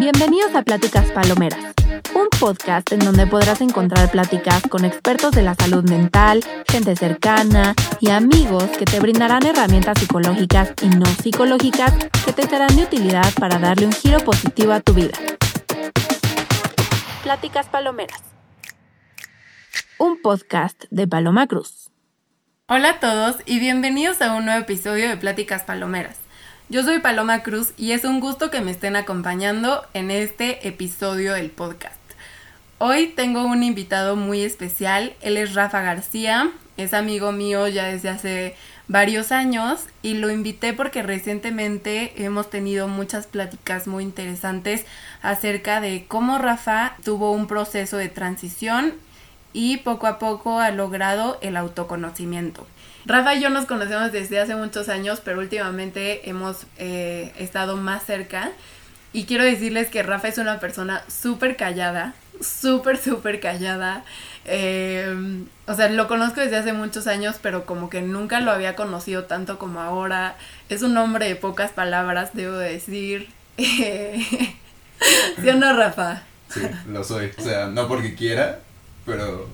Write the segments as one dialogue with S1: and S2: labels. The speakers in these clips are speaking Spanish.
S1: Bienvenidos a Pláticas Palomeras, un podcast en donde podrás encontrar pláticas con expertos de la salud mental, gente cercana y amigos que te brindarán herramientas psicológicas y no psicológicas que te serán de utilidad para darle un giro positivo a tu vida. Pláticas Palomeras, un podcast de Paloma Cruz.
S2: Hola a todos y bienvenidos a un nuevo episodio de Pláticas Palomeras. Yo soy Paloma Cruz y es un gusto que me estén acompañando en este episodio del podcast. Hoy tengo un invitado muy especial, él es Rafa García, es amigo mío ya desde hace varios años y lo invité porque recientemente hemos tenido muchas pláticas muy interesantes acerca de cómo Rafa tuvo un proceso de transición y poco a poco ha logrado el autoconocimiento. Rafa y yo nos conocemos desde hace muchos años, pero últimamente hemos eh, estado más cerca. Y quiero decirles que Rafa es una persona súper callada, súper, súper callada. Eh, o sea, lo conozco desde hace muchos años, pero como que nunca lo había conocido tanto como ahora. Es un hombre de pocas palabras, debo decir. ¿Sí o no, Rafa?
S3: Sí, lo soy. O sea, no porque quiera, pero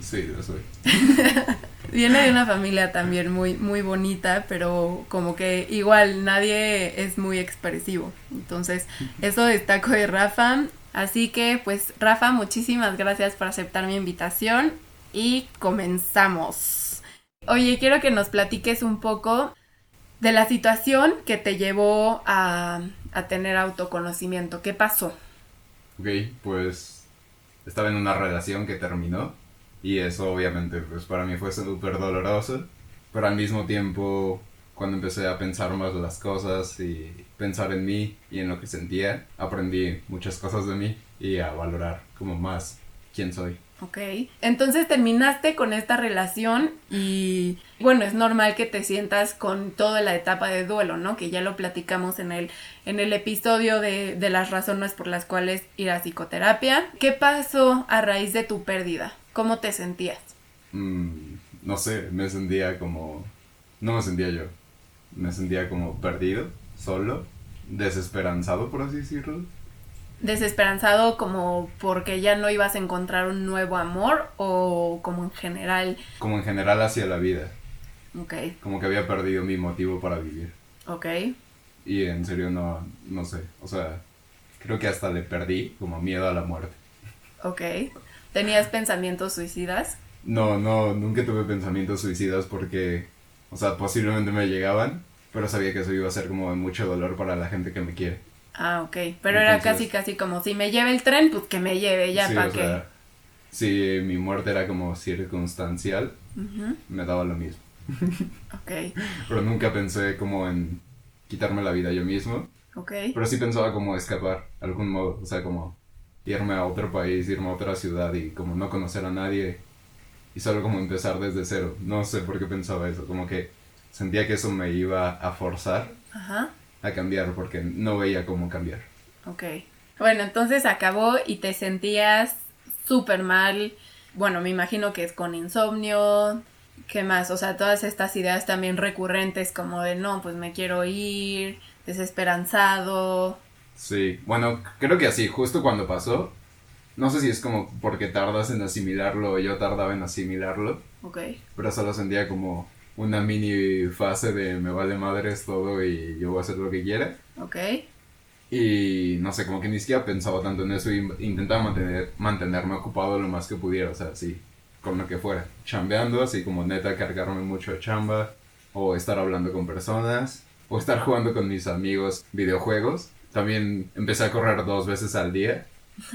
S3: sí, lo soy.
S2: Viene de una familia también muy, muy bonita, pero como que igual nadie es muy expresivo. Entonces, eso destaco de Rafa. Así que, pues, Rafa, muchísimas gracias por aceptar mi invitación y comenzamos. Oye, quiero que nos platiques un poco de la situación que te llevó a, a tener autoconocimiento. ¿Qué pasó?
S3: Ok, pues estaba en una relación que terminó y eso obviamente pues para mí fue súper doloroso, pero al mismo tiempo cuando empecé a pensar más las cosas y pensar en mí y en lo que sentía, aprendí muchas cosas de mí y a valorar como más quién soy.
S2: Ok, entonces terminaste con esta relación y bueno, es normal que te sientas con toda la etapa de duelo, ¿no? Que ya lo platicamos en el, en el episodio de, de las razones por las cuales ir a psicoterapia. ¿Qué pasó a raíz de tu pérdida? ¿Cómo te sentías?
S3: Mm, no sé, me sentía como... No me sentía yo. Me sentía como perdido, solo, desesperanzado, por así decirlo.
S2: ¿Desesperanzado como porque ya no ibas a encontrar un nuevo amor o como en general?
S3: Como en general hacia la vida.
S2: Ok.
S3: Como que había perdido mi motivo para vivir.
S2: Ok.
S3: Y en serio no, no sé. O sea, creo que hasta le perdí como miedo a la muerte.
S2: Ok. ¿Tenías pensamientos suicidas?
S3: No, no, nunca tuve pensamientos suicidas porque, o sea, posiblemente me llegaban, pero sabía que eso iba a ser como mucho dolor para la gente que me quiere.
S2: Ah, ok. Pero era casi, casi como si me lleve el tren, pues que me lleve ya,
S3: Sí,
S2: ¿para qué?
S3: sea, si mi muerte era como circunstancial, me daba lo mismo.
S2: Ok,
S3: Pero nunca pensé como en quitarme la vida yo mismo,
S2: ok.
S3: pero sí pensaba como escapar, de algún modo, o sea, como irme a otro país, irme a otra ciudad y como no conocer a nadie y solo como empezar desde cero. No sé por qué pensaba eso, como que sentía que eso me iba a forzar
S2: Ajá,
S3: a cambiar porque no veía cómo cambiar.
S2: ok. Bueno, entonces acabó y te sentías súper mal. Bueno, me imagino que es con insomnio. ¿Qué más? O sea, todas estas ideas también recurrentes como de no, pues me quiero ir, desesperanzado.
S3: Sí, bueno, creo que así, justo cuando pasó, no sé si es como porque tardas en asimilarlo o yo tardaba en asimilarlo,
S2: Ok,
S3: pero solo sentía como una mini fase de me vale madres todo y yo voy a hacer lo que quiera.
S2: ok,
S3: Y no sé, como que ni siquiera pensaba tanto en eso y intentaba mantener, mantenerme ocupado lo más que pudiera, o sea, sí, con lo que fuera. Chambeando, así como neta cargarme mucho de chamba, o estar hablando con personas, o estar jugando con mis amigos videojuegos. También empecé a correr dos veces al día,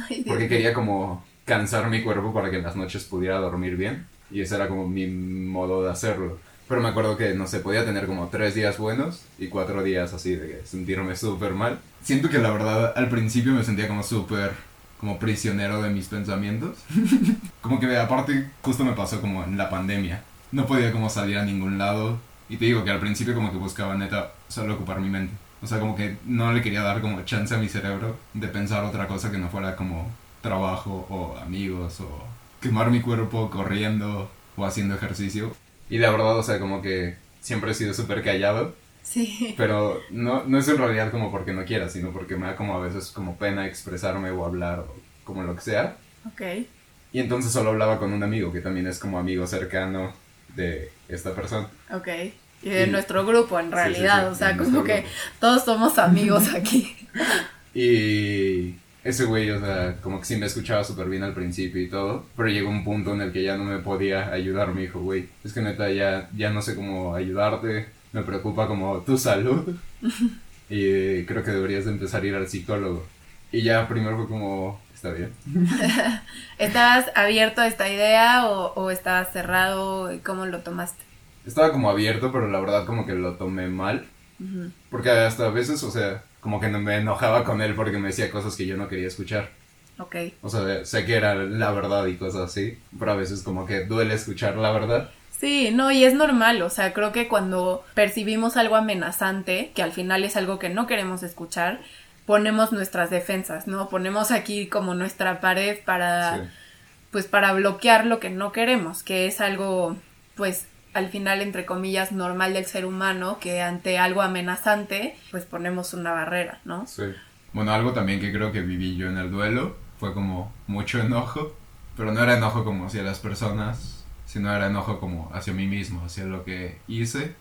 S2: Ay,
S3: porque quería como cansar mi cuerpo para que en las noches pudiera dormir bien. Y ese era como mi modo de hacerlo. Pero me acuerdo que, no sé, podía tener como tres días buenos y cuatro días así de sentirme súper mal. Siento que la verdad al principio me sentía como súper como prisionero de mis pensamientos. como que aparte justo me pasó como en la pandemia. No podía como salir a ningún lado. Y te digo que al principio como que buscaba neta solo ocupar mi mente. O sea, como que no le quería dar como chance a mi cerebro de pensar otra cosa que no fuera como trabajo o amigos o quemar mi cuerpo corriendo o haciendo ejercicio. Y la verdad, o sea, como que siempre he sido súper callado
S2: Sí.
S3: Pero no, no es en realidad como porque no quiera, sino porque me da como a veces como pena expresarme o hablar o como lo que sea.
S2: Ok.
S3: Y entonces solo hablaba con un amigo que también es como amigo cercano de esta persona.
S2: Ok. Y de
S3: Y-
S2: nuestro grupo, en
S3: Sí, sí,
S2: realidad.
S3: sí,
S2: o sea, como que
S3: grupo.
S2: todos somos amigos aquí.
S3: Y ese güey, o sea, como que sí me escuchaba súper bien al principio y todo, pero llegó un punto en el que ya no me podía ayudar, me dijo, güey, es que neta ya, ya no sé cómo ayudarte, me preocupa como tu salud y creo que deberías de empezar a ir al psicólogo. Y ya primero fue como, está bien.
S2: ¿Estabas abierto a esta idea o, o estabas cerrado? ¿Cómo lo tomaste?
S3: Estaba como abierto, pero la verdad como que lo tomé mal, porque hasta a veces, o sea, como que me enojaba con él porque me decía cosas que yo no quería escuchar.
S2: Ok.
S3: O sea, sé que era la verdad y cosas así, pero a veces como que duele escuchar la verdad.
S2: Sí, no, y es normal, o sea, creo que cuando percibimos algo amenazante, que al final es algo que no queremos escuchar, ponemos nuestras defensas, ¿no? Ponemos aquí como nuestra pared para,
S3: Sí.
S2: pues para bloquear lo que no queremos, que es algo, pues al final, entre comillas, normal del ser humano, que ante algo amenazante, pues ponemos una barrera, ¿no?
S3: Sí. Bueno, algo también que creo que viví yo en el duelo fue como mucho enojo, pero no era enojo como hacia las personas, sino era enojo como hacia mí mismo, hacia lo que hice,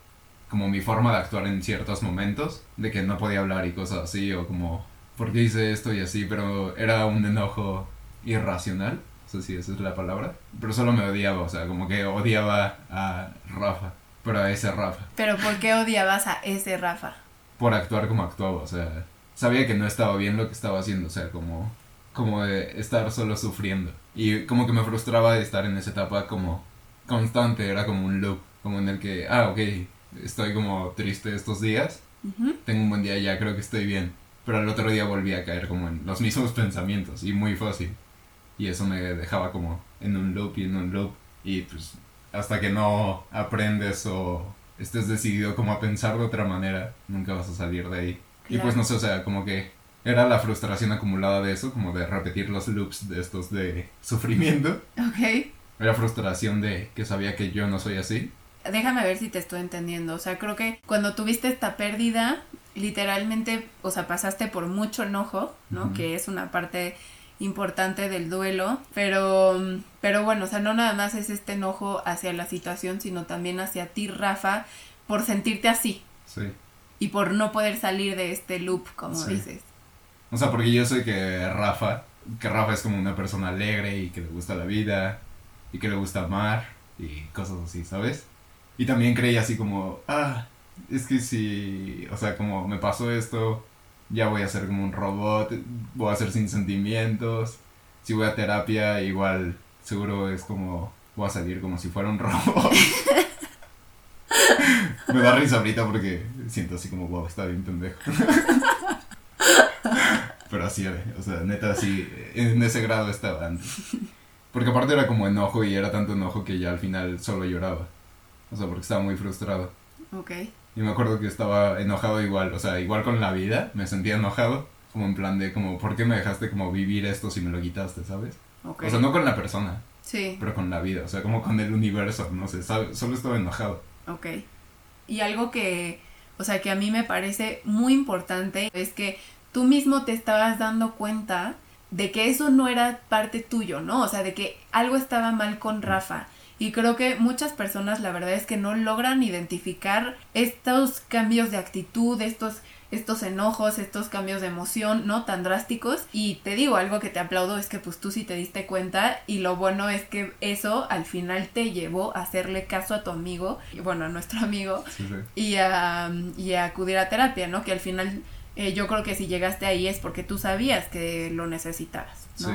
S3: como mi forma de actuar en ciertos momentos, de que no podía hablar y cosas así, o como, ¿por qué hice esto y así? Pero era un enojo irracional, no sé si esa es la palabra, pero solo me odiaba, o sea, como que odiaba a Rafa, pero a ese Rafa.
S2: Pero ¿por qué odiabas a ese Rafa?
S3: por actuar como actuaba, o sea, sabía que no estaba bien lo que estaba haciendo, o sea, como, como de estar solo sufriendo. Y como que me frustraba de estar en esa etapa como constante, era como un loop, como en el que, ah, ok, estoy como triste estos días, tengo un buen día, ya creo que estoy bien, pero al otro día volví a caer como en los mismos pensamientos y muy fácil. Y eso me dejaba como en un loop y en un loop y pues hasta que no aprendes o estés decidido como a pensar de otra manera, nunca vas a salir de ahí. Y pues no sé, o sea, como que era la frustración acumulada de eso, como de repetir los loops de estos de sufrimiento.
S2: Ok.
S3: Era frustración de que sabía que yo no soy así.
S2: Déjame ver si te estoy entendiendo. O sea, creo que cuando tuviste esta pérdida, literalmente, o sea, pasaste por mucho enojo, ¿no? Que es una parte importante del duelo, pero pero bueno, o sea, no nada más es este enojo hacia la situación, sino también hacia ti, Rafa, por sentirte así
S3: Sí.
S2: y por no poder salir de este loop, como
S3: Sí.
S2: dices.
S3: O sea, porque yo sé que Rafa, que Rafa es como una persona alegre y que le gusta la vida y que le gusta amar y cosas así, ¿sabes? Y también creía así como, ah, es que si, o sea, como me pasó esto, ya voy a ser como un robot, voy a ser sin sentimientos. Si voy a terapia, igual seguro es como, voy a salir como si fuera un robot. me da risa ahorita porque siento así como, wow, está bien pendejo. Pero así era, o sea, neta, así, en ese grado estaba antes. Porque aparte era como enojo y era tanto enojo que ya al final solo lloraba. O sea, porque estaba muy frustrado.
S2: Ok.
S3: Y me acuerdo que estaba enojado igual, o sea, igual con la vida, me sentía enojado, como en plan de como, ¿por qué me dejaste como vivir esto si me lo quitaste, sabes? O sea, no con la persona,
S2: Sí.
S3: pero con la vida, o sea, como con el universo, no sé, ¿sabes? solo estaba enojado.
S2: Ok. Y algo que, o sea, que a mí me parece muy importante es que tú mismo te estabas dando cuenta de que eso no era parte tuyo, ¿no? O sea, de que algo estaba mal con Rafa. Y creo que muchas personas la verdad es que no logran identificar estos cambios de actitud, estos estos enojos, estos cambios de emoción, ¿no? Tan drásticos. Y te digo, algo que te aplaudo es que pues tú sí te diste cuenta y lo bueno es que eso al final te llevó a hacerle caso a tu amigo, y bueno, a nuestro amigo,
S3: Sí, sí.
S2: y a, y a acudir a terapia, ¿no? Que al final eh, yo creo que si llegaste ahí es porque tú sabías que lo necesitabas,
S3: Sí.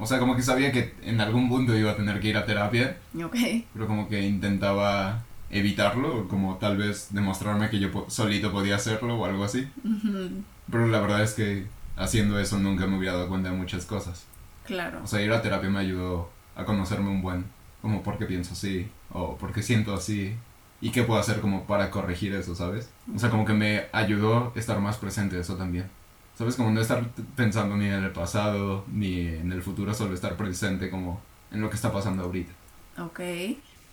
S3: O sea, como que sabía que en algún punto iba a tener que ir a terapia,
S2: Ok,
S3: pero como que intentaba evitarlo, como tal vez demostrarme que yo solito podía hacerlo o algo así.
S2: Ujú,
S3: Pero la verdad es que haciendo eso nunca me hubiera dado cuenta de muchas cosas.
S2: claro.
S3: O sea, ir a terapia me ayudó a conocerme un buen, como por qué pienso así, o por qué siento así, y qué puedo hacer como para corregir eso, ¿sabes? O sea, como que me ayudó a estar más presente eso también. ¿Sabes? Como no estar pensando ni en el pasado, ni en el futuro, solo estar presente como en lo que está pasando ahorita.
S2: Ok.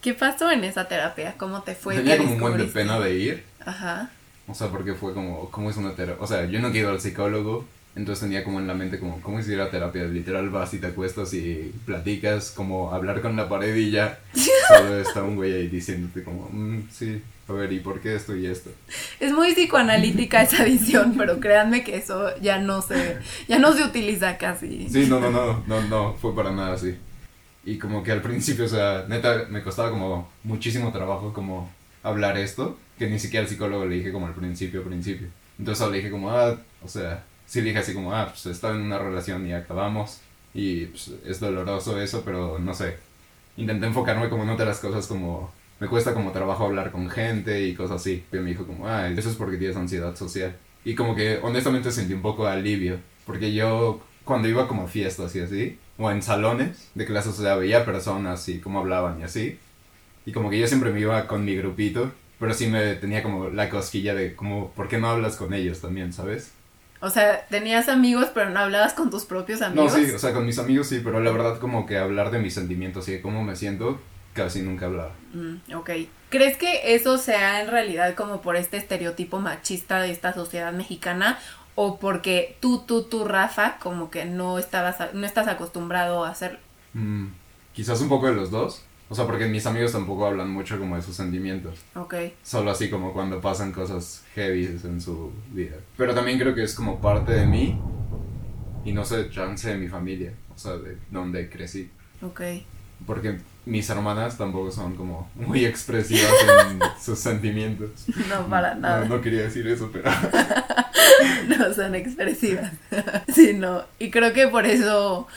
S2: ¿Qué pasó en esa terapia? ¿Cómo te fue?
S3: Tenía
S2: ¿Qué
S3: como un buen de pena de ir,
S2: Ajá.
S3: O sea, porque fue como, ¿cómo es una terapia? O sea, yo no quiero al psicólogo, entonces tenía como en la mente como, ¿cómo es ir a terapia? Literal vas y te acuestas y platicas, como hablar con la pared y ya. Solo está un güey ahí diciéndote como, mm, sí, a ver, ¿y por qué esto y esto?
S2: Es muy psicoanalítica esa visión, pero créanme que eso ya no se, ya no se utiliza casi.
S3: Sí, no, no, no, no, no, fue para nada así. Y como que al principio, o sea, neta, me costaba como muchísimo trabajo como hablar esto, que ni siquiera al psicólogo le dije como al principio, principio. Entonces solo le dije como, ah, o sea, sí dije así como, ah, pues estaba en una relación y acabamos. Y pues, es doloroso eso, pero no sé. Intenté enfocarme como en otras cosas como me cuesta como trabajo hablar con gente y cosas así. Y me dijo como, ah, eso es porque tienes ansiedad social. Y como que honestamente sentí un poco de alivio, porque yo cuando iba como a fiestas y así, o en salones de clases, o sea, veía personas y cómo hablaban y así. Y como que yo siempre me iba con mi grupito, pero sí me tenía como la cosquilla de como, ¿por qué no hablas con ellos también, sabes?
S2: O sea, tenías amigos, pero no hablabas con tus propios amigos.
S3: No, sí, o sea, con mis amigos sí, pero la verdad como que hablar de mis sentimientos y de cómo me siento, casi nunca hablaba.
S2: Mm, ok. ¿Crees que eso sea en realidad como por este estereotipo machista de esta sociedad mexicana o porque tú, tú, tú, Rafa, como que no estabas, no estás acostumbrado a hacerlo?
S3: Mm, quizás un poco de los dos. O sea, porque mis amigos tampoco hablan mucho como de sus sentimientos.
S2: Ok.
S3: Solo así como cuando pasan cosas heavy en su vida. Pero también creo que es como parte de mí y no sé, chance de mi familia. O sea, de donde crecí.
S2: Ok.
S3: Porque mis hermanas tampoco son como muy expresivas en sus sentimientos.
S2: No, para nada.
S3: No, quería decir eso, pero...
S2: no son expresivas. sí, no. Y creo que por eso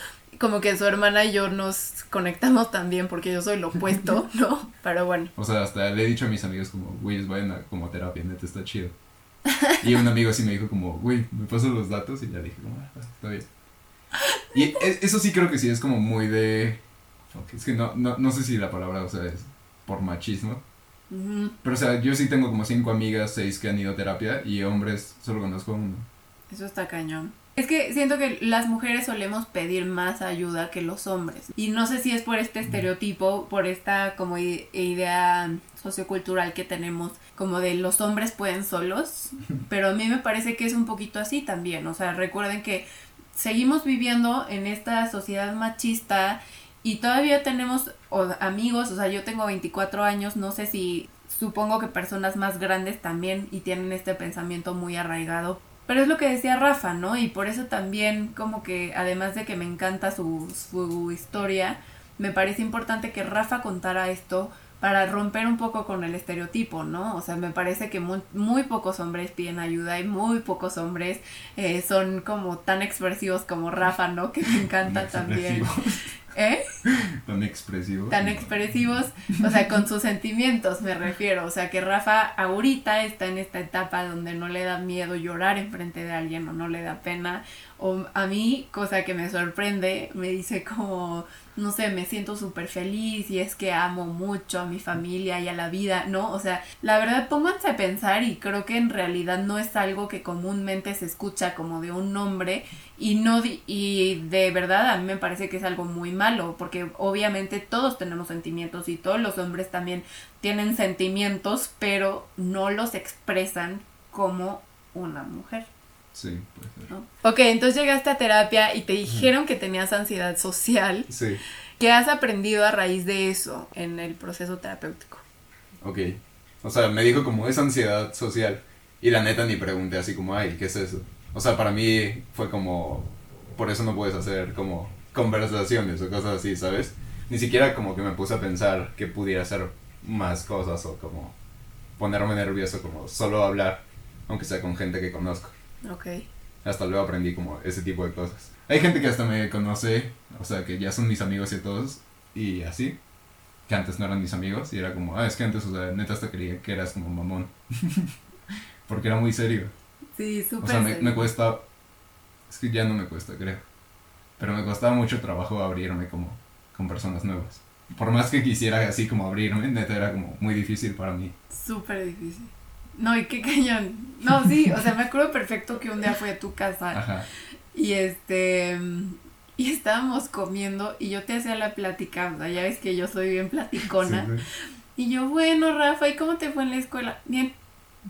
S2: como que su hermana y yo nos conectamos también porque yo soy lo opuesto, ¿no? Pero bueno.
S3: O sea, hasta le he dicho a mis amigos como, güey, vayan a como terapia, neta, está chido. Y un amigo así me dijo como, güey, me paso los datos y ya dije como, ah, está bien. Y e, eso sí creo que sí es como muy de es que no, no, no sé si la palabra, o sea, es por machismo. Pero, o sea, yo sí tengo como cinco amigas, seis que han ido a terapia y hombres solo conozco uno.
S2: Eso está cañón. Es que siento que las mujeres solemos pedir más ayuda que los hombres. Y no sé si es por este estereotipo, por esta como idea sociocultural que tenemos, como de los hombres pueden solos. Pero a mí me parece que es un poquito así también. O sea, recuerden que seguimos viviendo en esta sociedad machista y todavía tenemos amigos, o sea, yo tengo 24 años, no sé si supongo que personas más grandes también y tienen este pensamiento muy arraigado. Pero es lo que decía Rafa, ¿no? Y por eso también como que además de que me encanta su, su historia, me parece importante que Rafa contara esto para romper un poco con el estereotipo, ¿no? O sea, me parece que muy, muy pocos hombres piden ayuda y muy pocos hombres eh, son como tan expresivos como Rafa, ¿no? Que me encanta también. ¿Eh?
S3: Tan expresivos.
S2: Tan expresivos, o sea, con sus sentimientos me refiero. O sea, que Rafa ahorita está en esta etapa donde no le da miedo llorar enfrente de alguien o no le da pena. O a mí, cosa que me sorprende, me dice como, no sé, me siento súper feliz y es que amo mucho a mi familia y a la vida, ¿no? O sea, la verdad, pónganse a pensar y creo que en realidad no es algo que comúnmente se escucha como de un hombre y no, y de verdad a mí me parece que es algo muy malo porque obviamente todos tenemos sentimientos y todos los hombres también tienen sentimientos, pero no los expresan como una mujer.
S3: Sí, puede ser.
S2: Ok, entonces llegaste a terapia y te dijeron que tenías ansiedad social.
S3: Sí.
S2: ¿Qué has aprendido a raíz de eso en el proceso terapéutico?
S3: Ok. O sea, me dijo como es ansiedad social. Y la neta ni pregunté así como, ay, ¿qué es eso? O sea, para mí fue como, por eso no puedes hacer como conversaciones o cosas así, ¿sabes? Ni siquiera como que me puse a pensar que pudiera hacer más cosas o como ponerme nervioso, como solo hablar, aunque sea con gente que conozco.
S2: Ok.
S3: Hasta luego aprendí como ese tipo de cosas. Hay gente que hasta me conoce, o sea, que ya son mis amigos y todos, y así, que antes no eran mis amigos, y era como, ah, es que antes, o sea, neta hasta creía que eras como mamón. Porque era muy serio.
S2: Sí, súper.
S3: O sea, me, me cuesta, es que ya no me cuesta, creo. Pero me costaba mucho trabajo abrirme como con personas nuevas. Por más que quisiera así como abrirme, neta era como muy difícil para mí.
S2: Súper difícil. No, y qué cañón. No, sí, o sea, me acuerdo perfecto que un día fui a tu casa
S3: Ajá.
S2: y este y estábamos comiendo y yo te hacía la plática, o sea, ya ves que yo soy bien platicona.
S3: Sí, sí.
S2: Y yo, bueno, Rafa, ¿y cómo te fue en la escuela? Bien.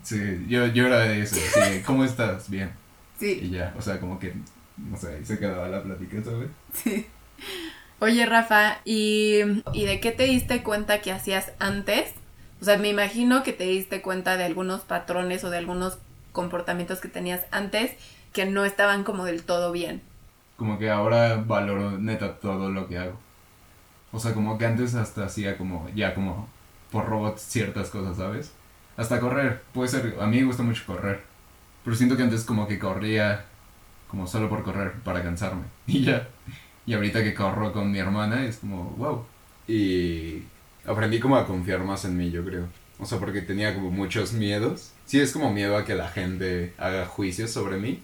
S3: Sí, yo, yo era de eso, sí, ¿cómo estás? Bien.
S2: Sí.
S3: Y ya, o sea, como que, no sé, ahí se quedaba la plática, ¿sabes?
S2: Sí. Oye, Rafa, ¿y, ¿y de qué te diste cuenta que hacías antes? O sea, me imagino que te diste cuenta de algunos patrones o de algunos comportamientos que tenías antes que no estaban como del todo bien.
S3: Como que ahora valoro neta todo lo que hago. O sea, como que antes hasta hacía como, ya como por robot ciertas cosas, ¿sabes? Hasta correr, puede ser, a mí me gusta mucho correr. Pero siento que antes como que corría como solo por correr, para cansarme. Y ya. Y ahorita que corro con mi hermana es como, wow. Y aprendí como a confiar más en mí, yo creo. O sea, porque tenía como muchos miedos. Sí, es como miedo a que la gente haga juicios sobre mí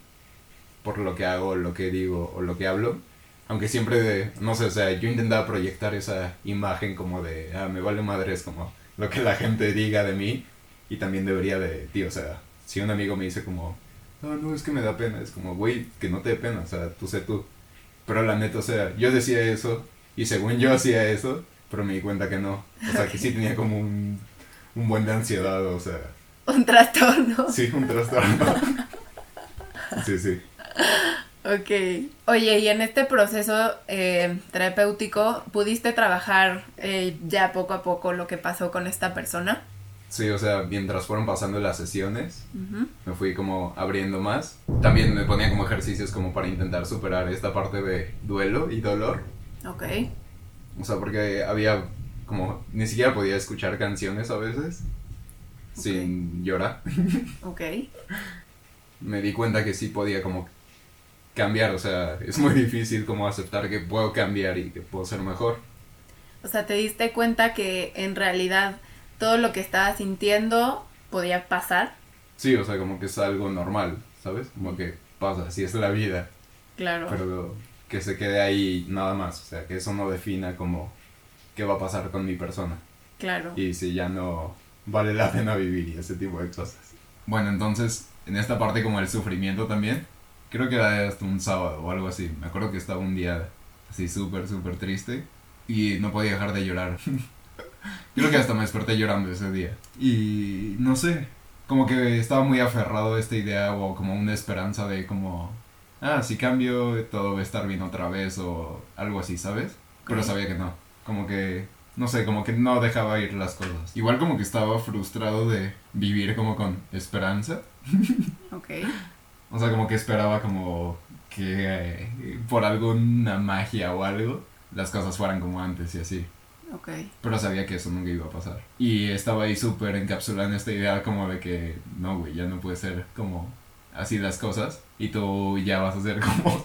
S3: por lo que hago, lo que digo o lo que hablo. Aunque siempre, de, no sé, o sea, yo intentaba proyectar esa imagen como de, ah, me vale madre, es como lo que la gente diga de mí. Y también debería de, tío, o sea, si un amigo me dice como, no, no, es que me da pena, es como, güey, que no te dé pena, o sea, tú sé tú. Pero la neta, o sea, yo decía eso y según yo hacía eso, pero me di cuenta que no. O sea, que sí tenía como un, un buen de ansiedad, o sea.
S2: Un trastorno.
S3: Sí, un trastorno. sí, sí.
S2: Ok. Oye, y en este proceso eh, terapéutico, ¿pudiste trabajar eh, ya poco a poco lo que pasó con esta persona?
S3: Sí, o sea, mientras fueron pasando las sesiones, me fui como abriendo más. También me ponía como ejercicios como para intentar superar esta parte de duelo y dolor.
S2: Ok.
S3: O sea, porque había como, ni siquiera podía escuchar canciones a veces sin llorar.
S2: Ok.
S3: me di cuenta que sí podía como cambiar, o sea, es muy difícil como aceptar que puedo cambiar y que puedo ser mejor.
S2: O sea, te diste cuenta que en realidad todo lo que estabas sintiendo podía pasar.
S3: Sí, o sea, como que es algo normal, ¿sabes? Como que pasa, así es la vida.
S2: Claro.
S3: Pero que se quede ahí nada más, o sea, que eso no defina como qué va a pasar con mi persona.
S2: Claro.
S3: Y si ya no vale la pena vivir y ese tipo de cosas. Bueno, entonces, en esta parte como el sufrimiento también, creo que era hasta un sábado o algo así. Me acuerdo que estaba un día así súper, súper triste y no podía dejar de llorar. Creo que hasta me desperté llorando ese día. Y no sé, como que estaba muy aferrado a esta idea o como una esperanza de como, ah, si cambio todo va a estar bien otra vez o algo así, ¿sabes? Pero sabía que no. Como que, no sé, como que no dejaba ir las cosas. Igual como que estaba frustrado de vivir como con esperanza.
S2: Ok.
S3: O sea, como que esperaba como que eh, por alguna magia o algo las cosas fueran como antes y así.
S2: Ok.
S3: Pero sabía que eso nunca iba a pasar. Y estaba ahí súper encapsulado en esta idea como de que no, güey, ya no puede ser como así las cosas. Y tú ya vas a ser como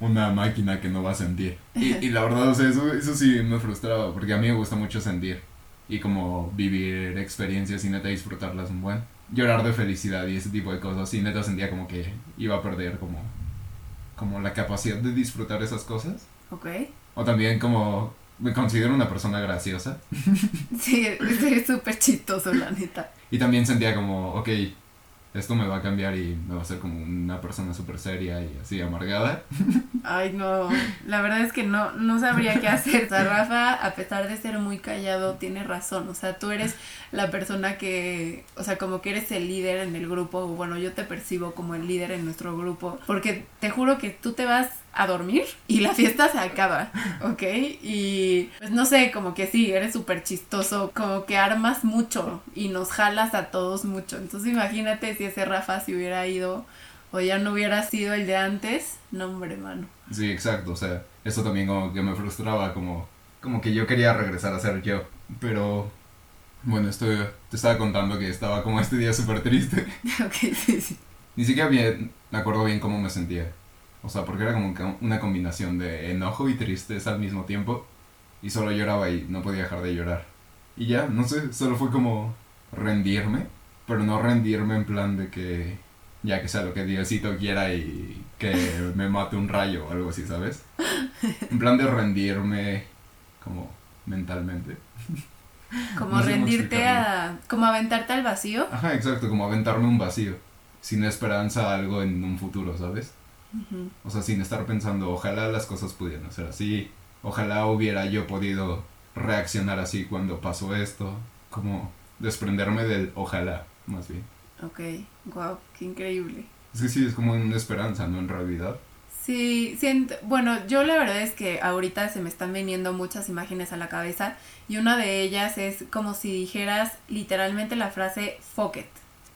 S3: una máquina que no va a sentir. Y, y la verdad, o sea, eso, eso sí me frustraba porque a mí me gusta mucho sentir. Y como vivir experiencias y neta disfrutarlas un buen. Llorar de felicidad y ese tipo de cosas. Y neta sentía como que iba a perder como, como la capacidad de disfrutar esas cosas.
S2: Ok.
S3: O también como me considero una persona graciosa.
S2: Sí, es súper chistoso, la neta.
S3: Y también sentía como, ok, esto me va a cambiar y me va a hacer como una persona súper seria y así amargada.
S2: Ay, no, la verdad es que no, no sabría qué hacer. O sea, Rafa, a pesar de ser muy callado, tiene razón. O sea, tú eres la persona que, o sea, como que eres el líder en el grupo. o Bueno, yo te percibo como el líder en nuestro grupo. Porque te juro que tú te vas a dormir y la fiesta se acaba, ¿ok? Y pues no sé, como que sí, eres súper chistoso, como que armas mucho y nos jalas a todos mucho. Entonces imagínate si ese Rafa se hubiera ido o ya no hubiera sido el de antes. No, hombre, mano.
S3: Sí, exacto, o sea, eso también como que me frustraba, como, como que yo quería regresar a ser yo. Pero, bueno, esto te estaba contando que estaba como este día súper triste.
S2: ok, sí, sí.
S3: Ni siquiera bien, me acuerdo bien cómo me sentía. O sea, porque era como una combinación de enojo y tristeza al mismo tiempo. Y solo lloraba y no podía dejar de llorar. Y ya, no sé, solo fue como rendirme. Pero no rendirme en plan de que ya que sea lo que Diosito quiera y que me mate un rayo o algo así, ¿sabes? En plan de rendirme como mentalmente.
S2: Como
S3: No sé cómo
S2: rendirte a... Como aventarte al vacío.
S3: Ajá, exacto, como aventarme un vacío. Sin esperanza a algo en un futuro, ¿sabes? O sea, sin estar pensando, ojalá las cosas pudieran ser así, ojalá hubiera yo podido reaccionar así cuando pasó esto, como desprenderme del ojalá, más bien.
S2: Ok, wow, qué increíble.
S3: Es que sí, es como una esperanza, ¿no? En realidad.
S2: Sí, siento, bueno, yo la verdad es que ahorita se me están viniendo muchas imágenes a la cabeza y una de ellas es como si dijeras literalmente la frase fuck it,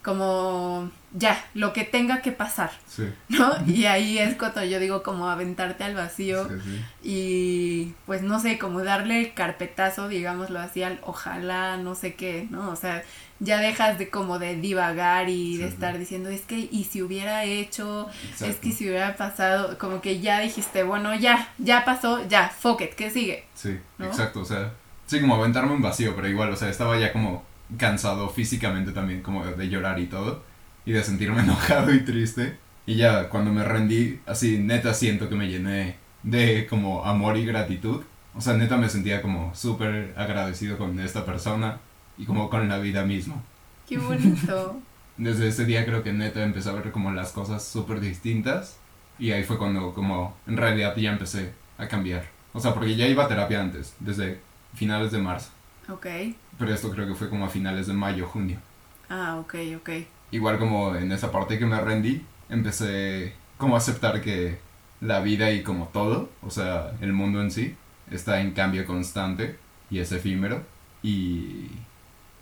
S2: como ya, lo que tenga que pasar,
S3: Sí.
S2: ¿no? Y ahí es cuando yo digo como aventarte al vacío
S3: Sí, sí.
S2: y pues no sé, como darle el carpetazo, digámoslo así, al ojalá, no sé qué, ¿no? O sea, ya dejas de como de divagar y de estar diciendo, es que, y si hubiera hecho, es que si hubiera pasado, como que ya dijiste, bueno, ya, ya pasó, ya, fuck it, ¿qué sigue?
S3: Sí,
S2: ¿No?
S3: exacto, o sea, sí, como aventarme un vacío, pero igual, o sea, estaba ya como cansado físicamente también, como de llorar y todo, y de sentirme enojado y triste. Y ya cuando me rendí, así, neta siento que me llené de como amor y gratitud. O sea, neta me sentía como súper agradecido con esta persona y como con la vida misma.
S2: Qué bonito.
S3: Desde ese día creo que neta empecé a ver como las cosas súper distintas y ahí fue cuando como en realidad ya empecé a cambiar. O sea, porque ya iba a terapia antes, desde finales de marzo.
S2: ok,
S3: Pero esto creo que fue como a finales de mayo, junio.
S2: ah, ok, ok.
S3: Igual como en esa parte que me rendí, empecé como a aceptar que la vida y como todo, o sea, el mundo en sí, está en cambio constante y es efímero. Y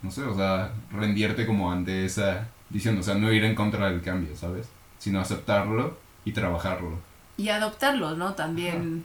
S3: no sé, o sea, rendirte como ante esa visión, o sea, no ir en contra del cambio, ¿sabes? Sino aceptarlo y trabajarlo.
S2: Y adoptarlos, ¿no? También.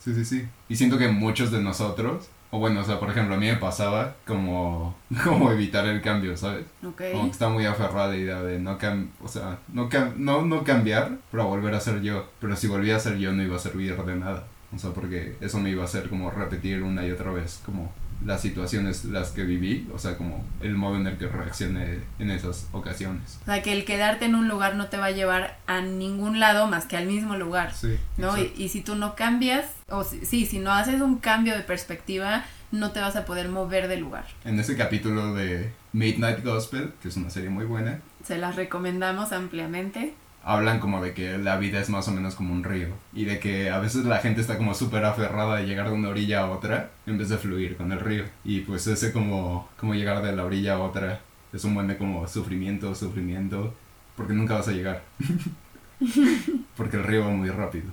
S3: Sí, sí, sí. Y siento que muchos de nosotros, o bueno, o sea, por ejemplo, a mí me pasaba como, como evitar el cambio, ¿sabes?
S2: Ok.
S3: Como que está muy aferrada la idea de no cam o sea, no, cam no, no cambiar, pero volver a ser yo. Pero si volvía a ser yo no iba a servir de nada. O sea, porque eso me iba a hacer como repetir una y otra vez, como las situaciones las que viví, o sea, como el modo en el que reaccioné en esas ocasiones.
S2: O sea, que el quedarte en un lugar no te va a llevar a ningún lado más que al mismo lugar.
S3: Sí.
S2: ¿no? Y, si tú no cambias, o si, sí, si no haces un cambio de perspectiva, no te vas a poder mover del lugar.
S3: En ese capítulo de Midnight Gospel, que es una serie muy buena,
S2: Se las recomendamos ampliamente.
S3: Hablan como de que la vida es más o menos como un río y de que a veces la gente está como súper aferrada de llegar de una orilla a otra en vez de fluir con el río y pues ese como, como llegar de la orilla a otra es un buen de como sufrimiento, sufrimiento porque nunca vas a llegar porque el río va muy rápido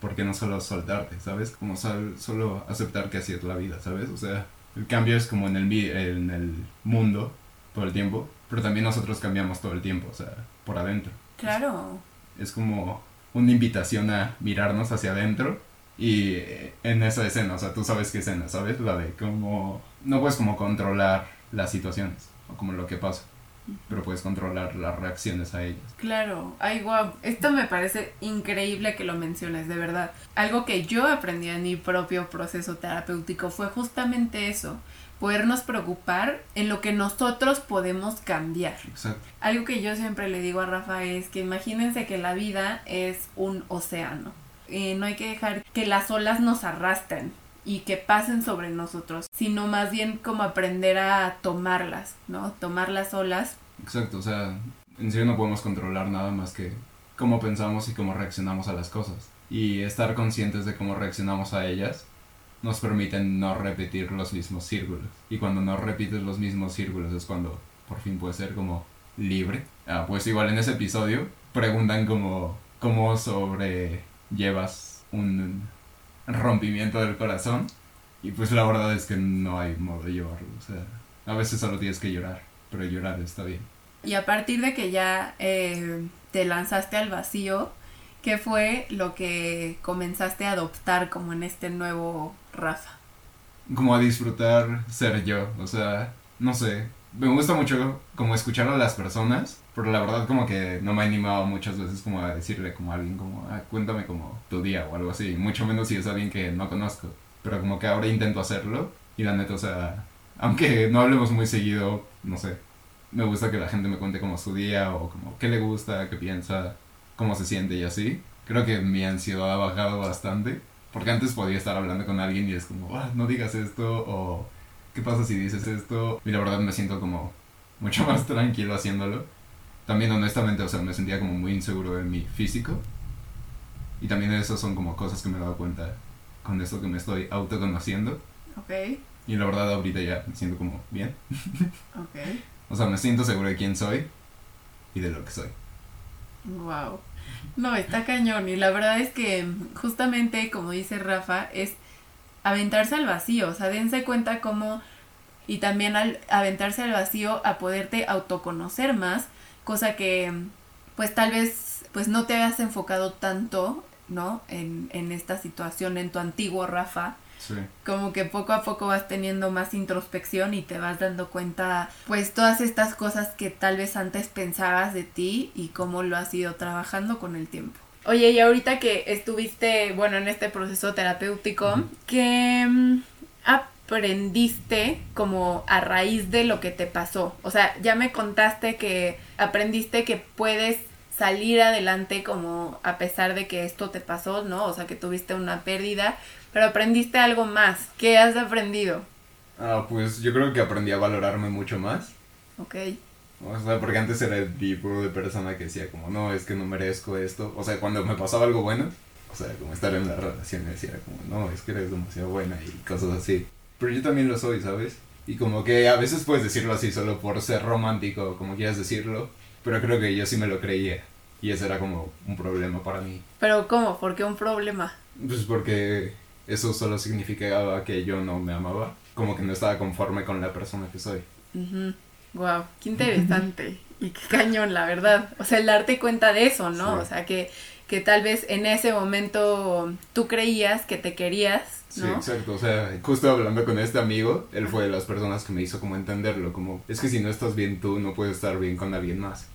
S3: porque no solo soltarte, ¿sabes? Como solo aceptar que así es la vida, ¿sabes? O sea, el cambio es como en el, en el mundo todo el tiempo, pero también nosotros cambiamos todo el tiempo, o sea, por adentro
S2: Claro.
S3: es como una invitación a mirarnos hacia adentro y eh, en esa escena, o sea, tú sabes qué escena, ¿sabes? La de cómo no puedes como controlar las situaciones o como lo que pasa, pero puedes controlar las reacciones a ellas.
S2: Claro, ay guau, esto me parece increíble que lo menciones, de verdad. Algo que yo aprendí en mi propio proceso terapéutico fue justamente eso, podernos preocupar en lo que nosotros podemos cambiar.
S3: Exacto.
S2: Algo que yo siempre le digo a Rafa es que imagínense que la vida es un océano. Eh, no hay que dejar que las olas nos arrastren y que pasen sobre nosotros, sino más bien como aprender a tomarlas, ¿no? Tomar las olas.
S3: Exacto, o sea, en serio no podemos controlar nada más que cómo pensamos y cómo reaccionamos a las cosas. Y estar conscientes de cómo reaccionamos a ellas nos permiten no repetir los mismos círculos. Y cuando no repites los mismos círculos es cuando por fin puedes ser como libre. Ah, pues igual en ese episodio preguntan como cómo sobrellevas un rompimiento del corazón. Y pues la verdad es que no hay modo de llevarlo. O sea, a veces solo tienes que llorar, pero llorar está bien.
S2: Y a partir de que ya eh, te lanzaste al vacío, ¿qué fue lo que comenzaste a adoptar como en este nuevo Rafa?
S3: Como a disfrutar ser yo, o sea, no sé. Me gusta mucho como escuchar a las personas, pero la verdad como que no me he animado muchas veces como a decirle como a alguien como, ah, cuéntame como tu día o algo así, mucho menos si es alguien que no conozco. Pero como que ahora intento hacerlo y la neta, o sea, aunque no hablemos muy seguido, no sé, me gusta que la gente me cuente como su día o como qué le gusta, qué piensa, cómo se siente y así. Creo que mi ansiedad ha bajado bastante. Porque antes podía estar hablando con alguien y es como, "Ah, no digas esto o ¿qué pasa si dices esto? Y la verdad me siento como mucho más tranquilo haciéndolo. También honestamente, o sea, me sentía como muy inseguro en mi físico. Y también eso son como cosas que me he dado cuenta con esto que me estoy autoconociendo.
S2: Ok,
S3: Y la verdad ahorita ya me siento como bien.
S2: ok.
S3: O sea, me siento seguro de quién soy y de lo que soy.
S2: Wow. No, está cañón. Y la verdad es que justamente, como dice Rafa, es aventarse al vacío. O sea, dense cuenta cómo. Y también al aventarse al vacío a poderte autoconocer más. Cosa que, pues tal vez, pues no te hayas enfocado tanto, ¿no? En, en esta situación, en tu antiguo Rafa.
S3: Sí.
S2: Como que poco a poco vas teniendo más introspección y te vas dando cuenta, pues, todas estas cosas que tal vez antes pensabas de ti y cómo lo has ido trabajando con el tiempo. Oye, y ahorita que estuviste, bueno, en este proceso terapéutico. ¿qué mm, aprendiste como a raíz de lo que te pasó? O sea, ya me contaste que aprendiste que puedes salir adelante como a pesar de que esto te pasó, ¿no? O sea, que tuviste una pérdida, pero aprendiste algo más. ¿Qué has aprendido?
S3: Ah, pues yo creo que aprendí a valorarme mucho más.
S2: Ok.
S3: O sea, porque antes era el tipo de persona que decía como, no, es que no merezco esto. O sea, cuando me pasaba algo bueno, o sea, como estar en la relación, me decía como, no, es que eres demasiado buena y cosas así. Pero yo también lo soy, ¿sabes? Y como que a veces puedes decirlo así solo por ser romántico, como quieras decirlo. Pero creo que yo sí me lo creía. Y eso era como un problema para mí.
S2: Pero ¿cómo? ¿Por qué un problema?
S3: Pues porque eso solo significaba que yo no me amaba. Como que no estaba conforme con la persona que soy.
S2: Wow, qué interesante. y qué cañón, la verdad. O sea, el darte cuenta de eso, ¿no?
S3: Sí.
S2: O sea, que, que tal vez en ese momento tú creías que te querías,
S3: Sí,
S2: ¿no?
S3: exacto. O sea, justo hablando con este amigo, él fue de las personas que me hizo como entenderlo. Como, es que si no estás bien tú, no puedes estar bien con alguien más.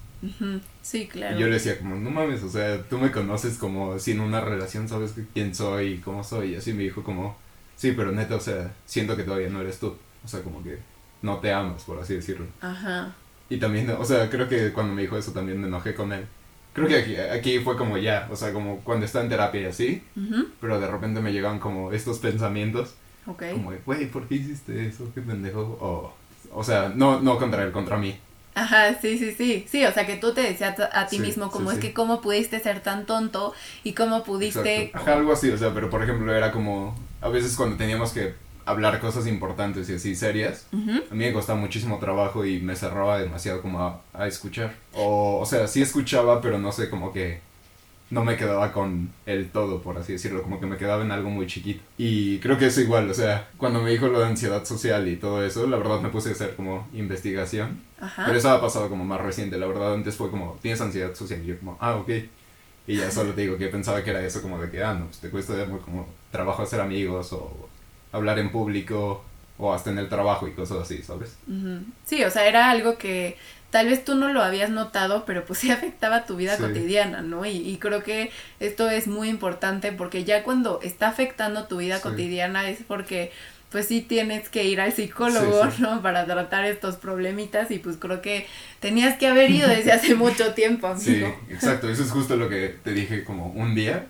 S2: Sí, claro.
S3: Y yo le decía como, no mames, o sea, tú me conoces como si en una relación sabes quién soy y cómo soy. Y así me dijo como, sí, pero neta, o sea, siento que todavía no eres tú. O sea, como que no te amas, por así decirlo.
S2: Ajá.
S3: Y también, o sea, creo que cuando me dijo eso también me enojé con él. Creo que aquí, aquí fue como ya, o sea, como cuando estaba en terapia y así,
S2: Ujú,
S3: pero de repente me llegaban como estos pensamientos,
S2: Ok.
S3: como güey, ¿por qué hiciste eso? ¿Qué pendejo? O, o sea, no, no contra él, contra mí.
S2: Ajá, sí, sí, sí. Sí, o sea, que tú te decías a, ti
S3: Sí,
S2: mismo como
S3: sí,
S2: es
S3: sí.
S2: que cómo pudiste ser tan tonto y cómo pudiste...
S3: Exacto. Ajá, algo así, o sea, pero por ejemplo era como, a veces cuando teníamos que hablar cosas importantes y así serias, a mí me costaba muchísimo trabajo y me cerraba demasiado como a, a escuchar. O, o sea, sí escuchaba, pero no sé, como que no me quedaba con el todo, por así decirlo, como que me quedaba en algo muy chiquito. Y creo que es igual, o sea, cuando me dijo lo de ansiedad social y todo eso, la verdad me puse a hacer como investigación.
S2: Ajá.
S3: Pero eso ha pasado como más reciente, la verdad antes fue como, tienes ansiedad social y yo como, ah, ok. Y ya solo te digo que pensaba que era eso como de que, ah, no, pues te cuesta como trabajo hacer amigos o hablar en público o hasta en el trabajo y cosas así, ¿sabes?
S2: Ujú. Sí, o sea, era algo que tal vez tú no lo habías notado, pero pues sí afectaba tu vida
S3: Sí.
S2: cotidiana, ¿no? Y, y creo que esto es muy importante porque ya cuando está afectando tu vida
S3: Sí.
S2: cotidiana es porque pues sí tienes que ir al psicólogo,
S3: Sí.
S2: ¿no? Para tratar estos problemitas y pues creo que tenías que haber ido desde hace mucho tiempo,
S3: Sí, exacto, eso es justo lo que te dije como un día,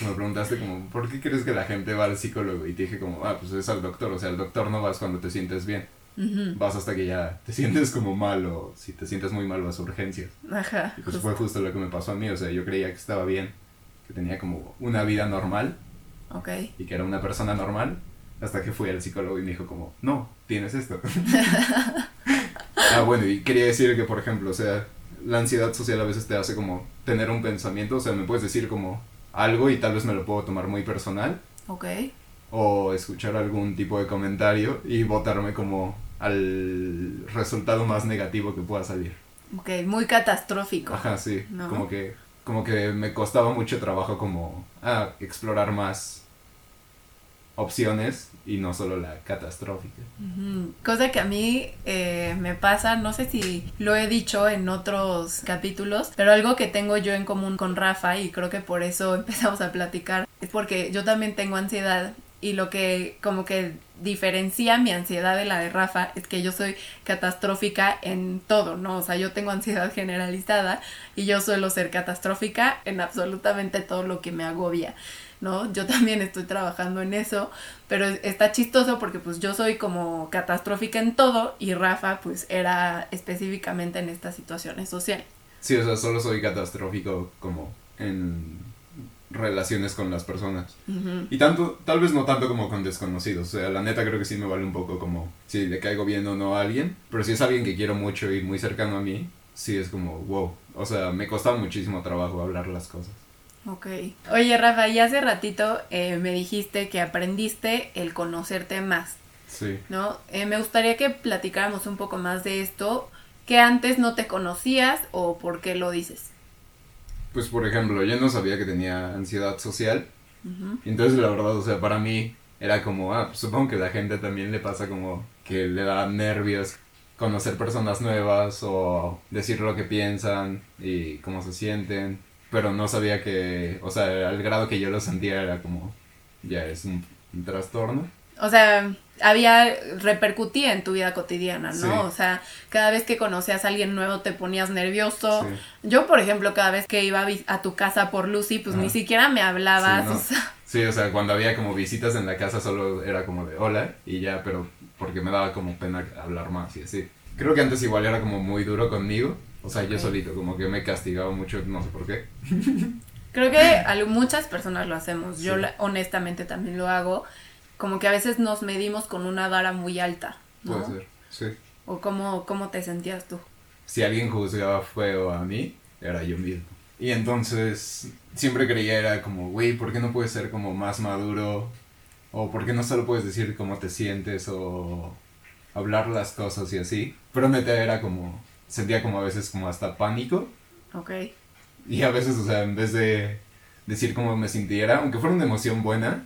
S3: me preguntaste como, ¿por qué crees que la gente va al psicólogo? Y te dije como, ah, pues es al doctor, o sea, al doctor no vas cuando te sientes bien, Vas hasta que ya te sientes como mal o si te sientes muy mal vas a urgencias.
S2: Ajá.
S3: Y pues
S2: justo.
S3: fue justo lo que me pasó a mí, o sea, yo creía que estaba bien, que tenía como una vida normal
S2: Ok.
S3: y que era una persona normal, hasta que fui al psicólogo y me dijo como, no, tienes esto. ah, bueno, y quería decir que, por ejemplo, o sea, la ansiedad social a veces te hace como tener un pensamiento, o sea, me puedes decir como algo y tal vez me lo puedo tomar muy personal,
S2: Ok.
S3: o escuchar algún tipo de comentario y votarme como al resultado más negativo que pueda salir.
S2: Ok, muy catastrófico.
S3: Ajá, sí.
S2: ¿No?
S3: Como que como que me costaba mucho trabajo como ah, explorar más opciones y no solo la catastrófica.
S2: Ujú. Cosa que a mí eh, me pasa, no sé si lo he dicho en otros capítulos, pero algo que tengo yo en común con Rafa y creo que por eso empezamos a platicar es porque yo también tengo ansiedad y lo que como que diferencia mi ansiedad de la de Rafa es que yo soy catastrófica en todo, ¿no? O sea, yo tengo ansiedad generalizada y yo suelo ser catastrófica en absolutamente todo lo que me agobia. ¿no? Yo también estoy trabajando en eso, pero está chistoso porque pues yo soy como catastrófica en todo y Rafa pues era específicamente en estas situaciones sociales.
S3: Sí, o sea, solo soy catastrófico como en relaciones con las personas. Y tanto, tal vez no tanto como con desconocidos. O sea, la neta creo que sí me vale un poco como si le caigo bien o no a alguien. Pero si es alguien que quiero mucho y muy cercano a mí, sí es como, wow. O sea, me costaba muchísimo trabajo hablar las cosas.
S2: Ok. Oye, Rafa, y hace ratito eh, me dijiste que aprendiste el conocerte más,
S3: Sí.
S2: ¿no? Eh, me gustaría que platicáramos un poco más de esto, que antes no te conocías o por qué lo dices.
S3: Pues por ejemplo, yo no sabía que tenía ansiedad social. Entonces la verdad, o sea, para mí era como, ah, pues, supongo que a la gente también le pasa como que le da nervios conocer personas nuevas o decir lo que piensan y cómo se sienten. Pero no sabía que, o sea, al grado que yo lo sentía era como, ya es un, un trastorno.
S2: O sea, había repercutía en tu vida cotidiana, ¿no?
S3: Sí.
S2: O sea, cada vez que conocías a alguien nuevo te ponías nervioso.
S3: Sí.
S2: Yo, por ejemplo, cada vez que iba a, tu casa por Lucy, pues ni
S3: Ajá.
S2: siquiera me hablabas.
S3: Sí, ¿no?
S2: o sea,
S3: Sí, o sea, cuando había como visitas en la casa solo era como de hola y ya, pero porque me daba como pena hablar más y así. Creo que antes igual era como muy duro conmigo, o sea, yo
S2: Ok.
S3: solito, como que me castigaba mucho, no sé por qué.
S2: Creo que muchas personas lo hacemos. Yo honestamente también lo hago. Como que a veces nos medimos con una vara muy alta, ¿no?
S3: Puede ser, sí.
S2: O cómo, cómo te sentías tú.
S3: Si alguien juzgaba feo a mí, era yo mismo. Y entonces siempre creía era como, güey, ¿por qué no puedes ser como más maduro? O ¿por qué no solo puedes decir cómo te sientes o hablar las cosas y así? Pero neta era como, sentía como a veces como hasta pánico
S2: Ok.
S3: Y a veces, o sea, en vez de decir cómo me sintiera, aunque fuera una emoción buena,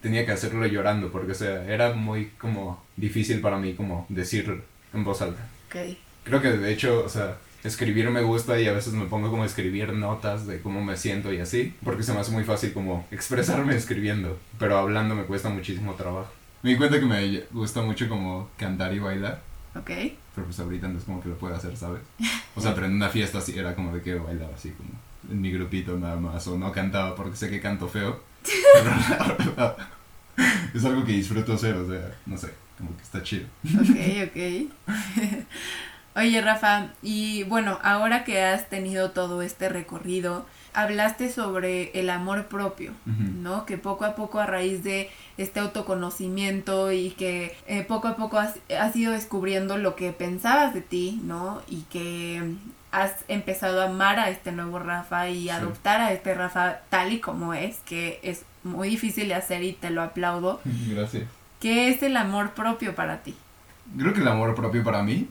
S3: tenía que hacerlo llorando, porque, o sea, era muy como difícil para mí como decir en voz alta.
S2: Ok.
S3: Creo que de hecho, o sea, escribir me gusta y a veces me pongo como a escribir notas de cómo me siento y así, porque se me hace muy fácil como expresarme escribiendo, pero hablando me cuesta muchísimo trabajo. Me di cuenta que me gusta mucho como cantar y bailar,
S2: Ok.
S3: pero pues ahorita no es como que lo pueda hacer, ¿sabes? O sea, pero en una fiesta sí era como de que bailaba así como en mi grupito nada más, o no cantaba porque sé que canto feo, pero la verdad es algo que disfruto hacer, o sea, no sé, como que está chido.
S2: Ok, ok. Oye, Rafa, y bueno, ahora que has tenido todo este recorrido, hablaste sobre el amor propio. ¿no? Que poco a poco a raíz de este autoconocimiento y que eh, poco a poco has, has ido descubriendo lo que pensabas de ti, ¿no? Y que has empezado a amar a este nuevo Rafa y
S3: Sí.
S2: adoptar a este Rafa tal y como es, que es muy difícil de hacer y te lo aplaudo.
S3: Gracias.
S2: ¿Qué es el amor propio para ti?
S3: Creo que el amor propio para mí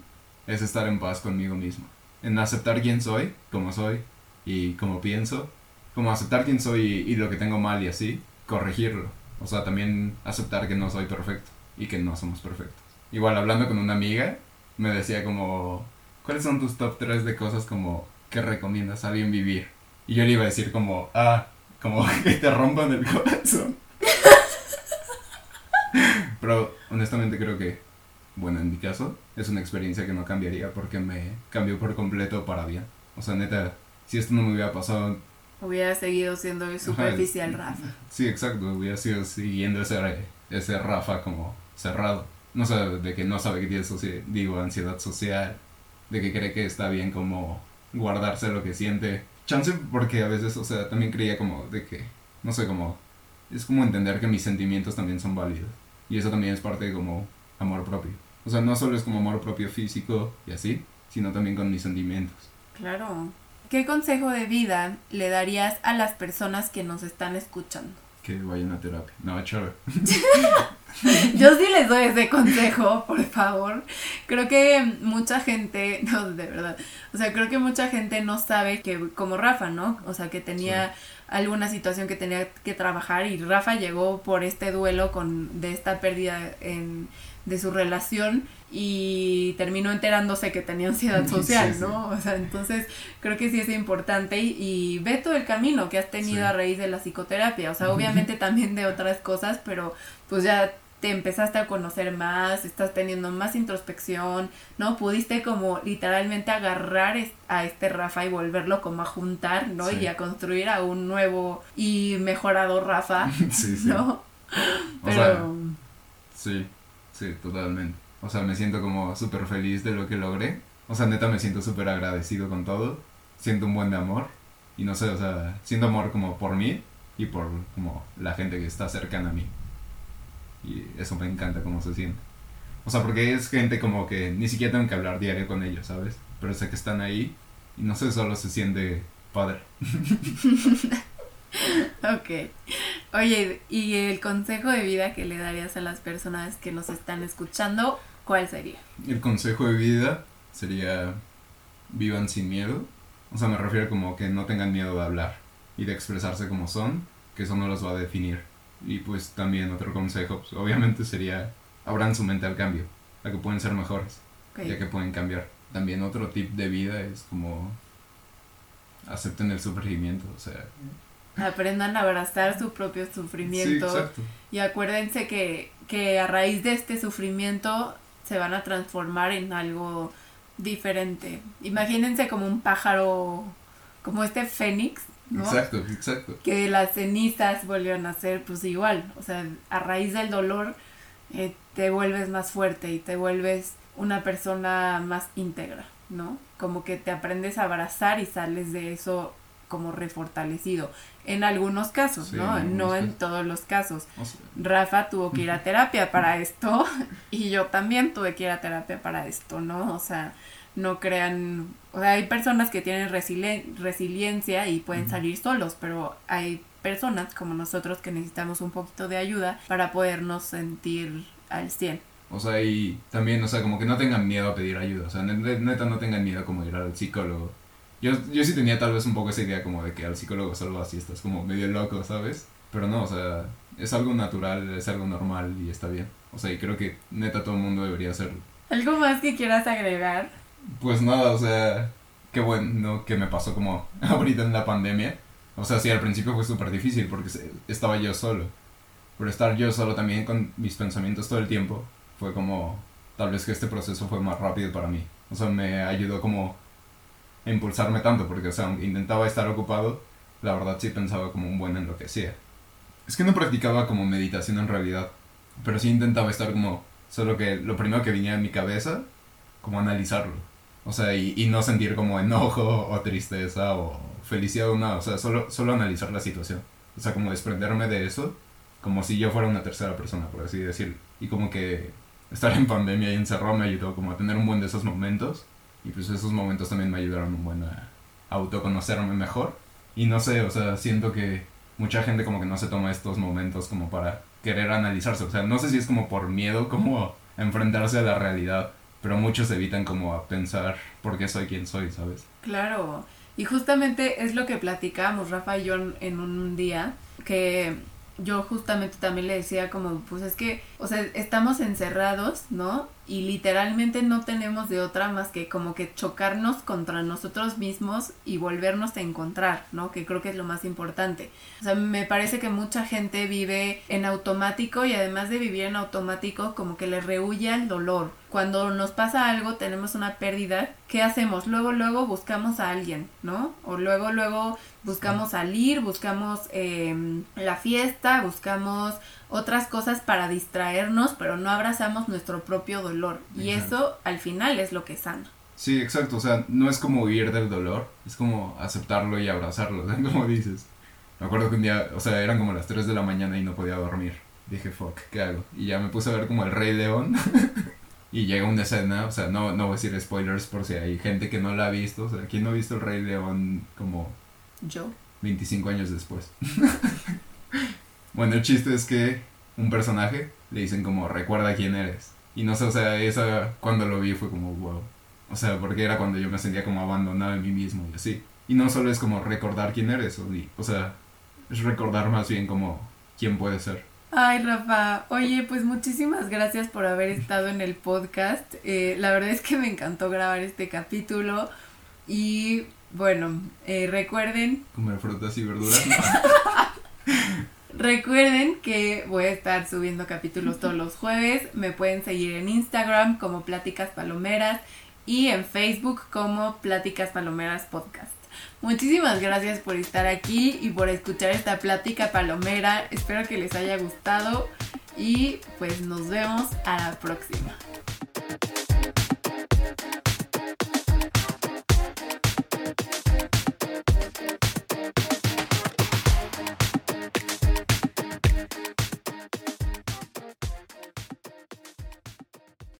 S3: es estar en paz conmigo mismo. En aceptar quién soy, cómo soy y cómo pienso. Como aceptar quién soy y, y lo que tengo mal y así, corregirlo. O sea, también aceptar que no soy perfecto y que no somos perfectos. Igual hablando con una amiga, me decía como, ¿cuáles son tus top 3 de cosas como que recomiendas a alguien vivir? Y yo le iba a decir como, ah, como que te rompan el corazón. Pero honestamente creo que, bueno, en mi caso, es una experiencia que no cambiaría porque me cambió por completo para bien. O sea, neta, si esto no me hubiera pasado,
S2: Hubiera seguido siendo el superficial Rafa.
S3: sí, exacto, hubiera sido siguiendo ese, ese Rafa como cerrado. No sé, de que no sabe que tiene soci- digo, ansiedad social, de que cree que está bien como guardarse lo que siente. Chance porque a veces, o sea, también creía como de que, no sé, como, es como entender que mis sentimientos también son válidos. Y eso también es parte de como amor propio. O sea, no solo es como amor propio físico y así, sino también con mis sentimientos.
S2: Claro. ¿Qué consejo de vida le darías a las personas que nos están escuchando?
S3: Que vayan a terapia. No, chévere.
S2: Yo sí les doy ese consejo, por favor. Creo que mucha gente, no, de verdad, o sea, creo que mucha gente no sabe que, como Rafa, ¿no? O sea, que tenía alguna situación que tenía que trabajar y Rafa llegó por este duelo con, de esta pérdida en, de su relación y terminó enterándose que tenía ansiedad social,
S3: sí.
S2: ¿no? O sea, entonces creo que sí es importante y, y ve todo el camino que has tenido
S3: Sí.
S2: a raíz de la psicoterapia, o sea, obviamente también de otras cosas, pero pues ya te empezaste a conocer más, estás teniendo más introspección, ¿no? Pudiste como literalmente agarrar a este Rafa y volverlo como a juntar, ¿no? Y a construir a un nuevo y mejorado Rafa,
S3: sí, sí.
S2: ¿no?
S3: O sea,
S2: Pero
S3: Sí, sí, totalmente. O sea, me siento como súper feliz de lo que logré. O sea, neta me siento súper agradecido con todo. Siento un buen de amor. Y no sé, o sea, siento amor como por mí y por como la gente que está cercana a mí. Y eso me encanta cómo se siente. O sea, porque es gente como que ni siquiera tengo que hablar diario con ellos, ¿sabes? Pero sé que están ahí y no sé, solo se siente padre.
S2: ok. Oye, ¿y el consejo de vida que le darías a las personas que nos están escuchando, cuál sería?
S3: El consejo de vida sería vivan sin miedo. O sea, me refiero como que no tengan miedo de hablar y de expresarse como son, que eso no los va a definir. Y pues también otro consejo, pues, obviamente sería abran su mente al cambio, a que pueden ser mejores, ya que pueden cambiar. También otro tip de vida es como acepten el sufrimiento, o sea...
S2: Aprendan a abrazar su propio sufrimiento. Y acuérdense que, que a raíz de este sufrimiento se van a transformar en algo diferente. Imagínense como un pájaro, como este fénix, ¿no?
S3: Exacto, exacto.
S2: Que las cenizas volvieron a ser pues igual, o sea, a raíz del dolor eh, te vuelves más fuerte y te vuelves una persona más íntegra, ¿no? Como que te aprendes a abrazar y sales de eso como refortalecido. En algunos casos, ¿no? no en todos los casos. Rafa tuvo que ir a terapia para esto y yo también tuve que ir a terapia para esto, ¿no? O sea, no crean, o sea, hay personas que tienen resiliencia y pueden salir solos, pero hay personas como nosotros que necesitamos un poquito de ayuda para podernos sentir al 100.
S3: O sea, y también, o sea, como que no tengan miedo a pedir ayuda, o sea, neta no tengan miedo como ir al psicólogo. Yo, yo sí tenía tal vez un poco esa idea como de que al psicólogo solo así estás como medio loco, ¿sabes? Pero no, o sea, es algo natural, es algo normal y está bien. O sea, y creo que neta todo el mundo debería hacerlo.
S2: ¿Algo más que quieras agregar?
S3: Pues nada, o sea, qué bueno que me pasó como ahorita en la pandemia. O sea, sí, al principio fue súper difícil porque estaba yo solo. Pero estar yo solo también con mis pensamientos todo el tiempo fue como, tal vez que este proceso fue más rápido para mí. O sea, me ayudó como impulsarme tanto porque, o sea, intentaba estar ocupado, la verdad sí pensaba como un buen en lo que. Es que no practicaba como meditación en realidad, pero sí intentaba estar como, solo que lo primero que venía en mi cabeza, como analizarlo. O sea, y, y no sentir como enojo o tristeza o felicidad o nada. O sea, solo, solo analizar la situación. O sea, como desprenderme de eso, como si yo fuera una tercera persona, por así decirlo. Y como que estar en pandemia y encerrado me ayudó como a tener un buen de esos momentos. Y pues esos momentos también me ayudaron un buen a autoconocerme mejor. Y no sé, o sea, siento que mucha gente como que no se toma estos momentos como para querer analizarse. O sea, no sé si es como por miedo, como enfrentarse a la realidad pero muchos evitan como a pensar por qué soy quien soy, ¿sabes?
S2: Claro, y justamente es lo que platicábamos Rafa y yo en un día, que yo justamente también le decía como, pues es que, o sea, estamos encerrados, ¿no? Y literalmente no tenemos de otra más que como que chocarnos contra nosotros mismos y volvernos a encontrar, ¿no? Que creo que es lo más importante. O sea, me parece que mucha gente vive en automático y además de vivir en automático, como que le rehuye al dolor. Cuando nos pasa algo, tenemos una pérdida, ¿qué hacemos? Luego, luego buscamos a alguien, ¿no? O luego, luego buscamos salir, buscamos em, la fiesta, buscamos otras cosas para distraernos, pero no abrazamos nuestro propio dolor. Y eso al final es lo que sana.
S3: Sí, exacto. O sea, no es como huir del dolor, es como aceptarlo y abrazarlo, como dices. Me acuerdo que un día, o sea, eran como las 3 de la mañana y no podía dormir. Dije, fuck, ¿qué hago? Y ya me puse a ver como el Rey León. y llega una escena, o sea, no, no voy a decir spoilers por si hay gente que no la ha visto. O sea, ¿quién no ha visto el Rey León como
S2: yo.
S3: 25 años después. bueno, el chiste es que un personaje le dicen como recuerda quién eres. Y no sé, o sea, esa cuando lo vi fue como wow. O sea, porque era cuando yo me sentía como abandonado en mí mismo y así. Y no solo es como recordar quién eres, o, o sea, es recordar más bien como quién puede ser.
S2: Ay, Rafa, oye, pues muchísimas gracias por haber estado en el podcast. Eh, la verdad es que me encantó grabar este capítulo y bueno, eh, recuerden...
S3: Comer frutas y verduras.
S2: recuerden que voy a estar subiendo capítulos todos los jueves. Me pueden seguir en Instagram como Pláticas Palomeras y en Facebook como Pláticas Palomeras Podcast. Muchísimas gracias por estar aquí y por escuchar esta plática palomera. Espero que les haya gustado y pues nos vemos a la próxima.